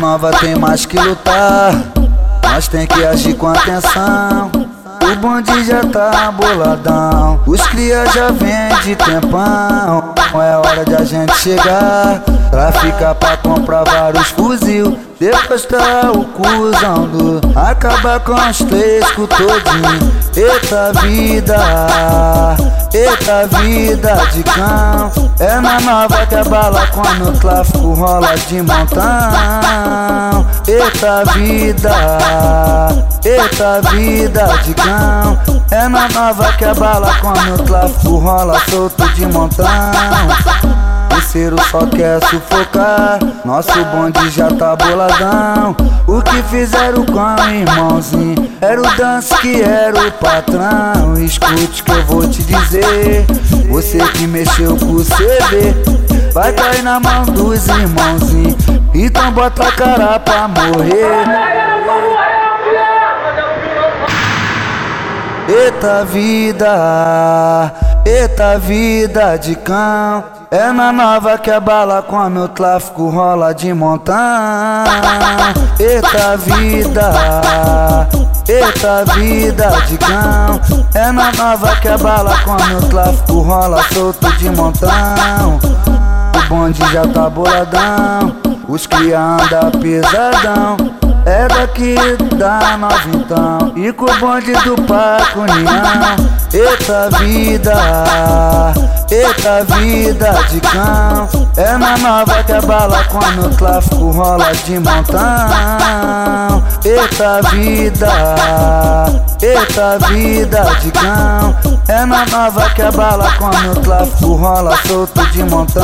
Nova tem mais que lutar, nós tem que agir com atenção. O bonde já tá boladão, os cria já vem de tempão. É hora de a gente chegar, pra ficar pra comprar vários fuzil. Depois tá o cuzão do Acabar com os três com todinho. Eita vida, eita vida de cão. É na nova que a bala quando o tráfico rola de montão. Eita vida, eita vida de cão. É na nova que a bala quando o tráfico rola solto de montão parceiro só quer sufocar. Nosso bonde já tá boladão. O que fizeram com o irmãozinho? Era o dance que era o patrão. Escute que eu vou te dizer. Você que mexeu com o CD. Vai cair na mão dos irmãozinhos. Então bota a cara pra morrer. Eita vida, eita vida de cão. É na nova que a bala come o tráfico rola de montão. Eita vida, eita vida de cão. É na nova que a bala come o tráfico rola solto de montão. O bonde já tá boladão, os cria anda pesadão. É daqui da nova então E com o bonde do Paco União. Eita vida Eita vida de cão. É na nova que a bala quando o tráfico rola de montão. Eita vida Eita vida de cão. É na nova que a bala quando o tráfico rola solto de montão